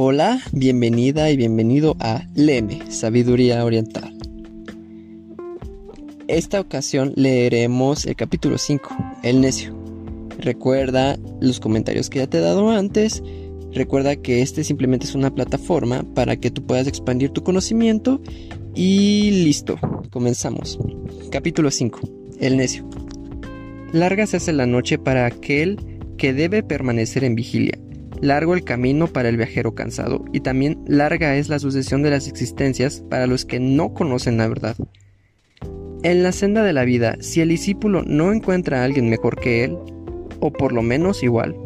Hola, bienvenida y bienvenido a Leme, Sabiduría Oriental. Esta ocasión leeremos el capítulo 5, El necio. Recuerda los comentarios que ya te he dado antes. Recuerda que este simplemente es una plataforma para que tú puedas expandir tu conocimiento. Y listo, comenzamos. Capítulo 5, El necio. Larga se hace la noche para aquel que debe permanecer en vigilia Largo el camino para el viajero cansado y también larga es la sucesión de las existencias para los que no conocen la verdad. En la senda de la vida, si el discípulo no encuentra a alguien mejor que él, o por lo menos igual,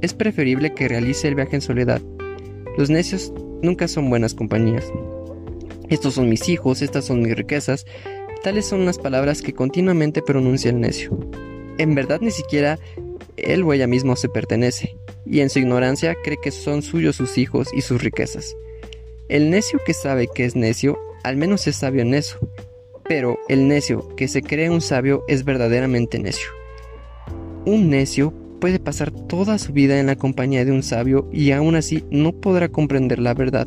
es preferible que realice el viaje en soledad. Los necios nunca son buenas compañías. Estos son mis hijos, estas son mis riquezas, tales son las palabras que continuamente pronuncia el necio. En verdad ni siquiera él o ella mismo se pertenece, y en su ignorancia cree que son suyos sus hijos y sus riquezas. El necio que sabe que es necio, al menos es sabio en eso, pero el necio que se cree un sabio es verdaderamente necio. Un necio puede pasar toda su vida en la compañía de un sabio y aún así no podrá comprender la verdad,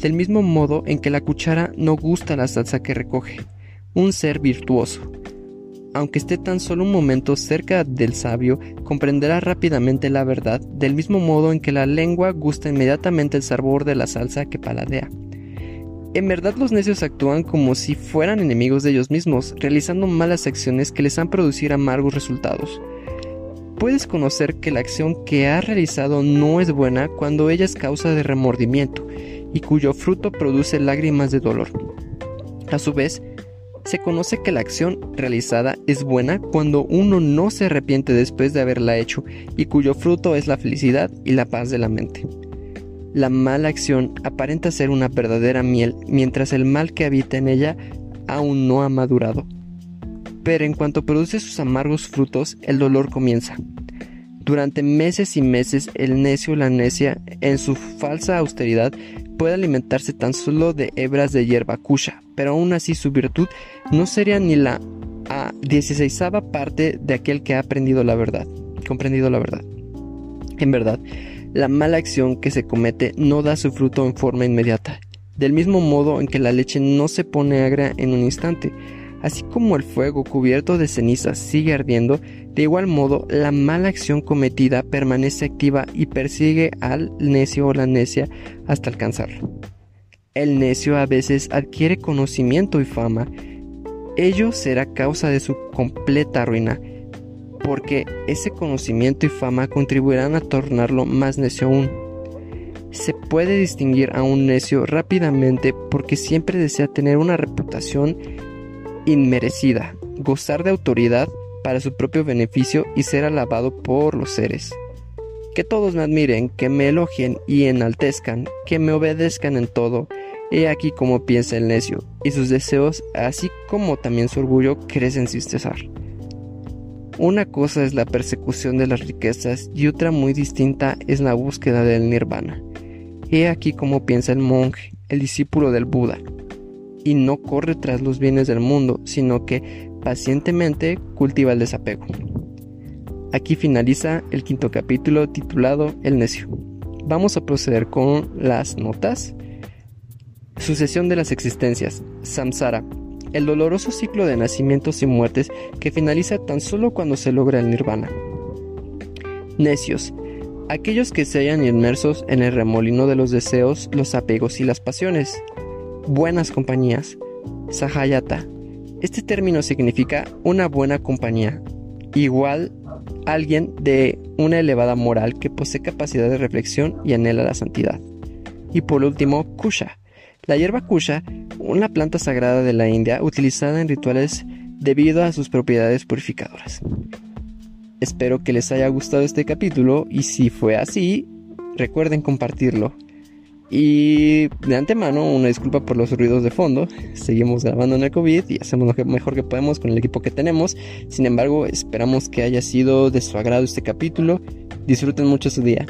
del mismo modo en que la cuchara no gusta la salsa que recoge. Un ser virtuoso, aunque esté tan solo un momento cerca del sabio, comprenderá rápidamente la verdad, del mismo modo en que la lengua gusta inmediatamente el sabor de la salsa que paladea. En verdad los necios actúan como si fueran enemigos de ellos mismos, realizando malas acciones que les han producido amargos resultados. Puedes conocer que la acción que ha realizado no es buena cuando ella es causa de remordimiento y cuyo fruto produce lágrimas de dolor. A su vez, se conoce que la acción realizada es buena cuando uno no se arrepiente después de haberla hecho y cuyo fruto es la felicidad y la paz de la mente. La mala acción aparenta ser una verdadera miel mientras el mal que habita en ella aún no ha madurado. Pero en cuanto produce sus amargos frutos, el dolor comienza. Durante meses y meses el necio o la necia, en su falsa austeridad, puede alimentarse tan solo de hebras de hierba cuya, pero aún así su virtud no sería ni la a parte de aquel que ha aprendido la verdad, comprendido la verdad. En verdad, la mala acción que se comete no da su fruto en forma inmediata, del mismo modo en que la leche no se pone agra en un instante, Así como el fuego cubierto de cenizas sigue ardiendo, de igual modo la mala acción cometida permanece activa y persigue al necio o la necia hasta alcanzarlo. El necio a veces adquiere conocimiento y fama. Ello será causa de su completa ruina, porque ese conocimiento y fama contribuirán a tornarlo más necio aún. Se puede distinguir a un necio rápidamente porque siempre desea tener una reputación inmerecida, gozar de autoridad para su propio beneficio y ser alabado por los seres. Que todos me admiren, que me elogien y enaltezcan, que me obedezcan en todo. He aquí como piensa el necio, y sus deseos, así como también su orgullo, crecen sin cesar. Una cosa es la persecución de las riquezas y otra muy distinta es la búsqueda del nirvana. He aquí como piensa el monje, el discípulo del Buda, y no corre tras los bienes del mundo, sino que pacientemente cultiva el desapego. Aquí finaliza el quinto capítulo titulado El necio. Vamos a proceder con las notas. Sucesión de las existencias. Samsara. El doloroso ciclo de nacimientos y muertes que finaliza tan solo cuando se logra el nirvana. Necios. Aquellos que se hallan inmersos en el remolino de los deseos, los apegos y las pasiones buenas compañías. Sahayata. Este término significa una buena compañía, igual alguien de una elevada moral que posee capacidad de reflexión y anhela la santidad. Y por último, Kusha. La hierba Kusha, una planta sagrada de la India utilizada en rituales debido a sus propiedades purificadoras. Espero que les haya gustado este capítulo y si fue así, recuerden compartirlo. Y de antemano, una disculpa por los ruidos de fondo. Seguimos grabando en el COVID y hacemos lo mejor que podemos con el equipo que tenemos. Sin embargo, esperamos que haya sido de su agrado este capítulo. Disfruten mucho su día.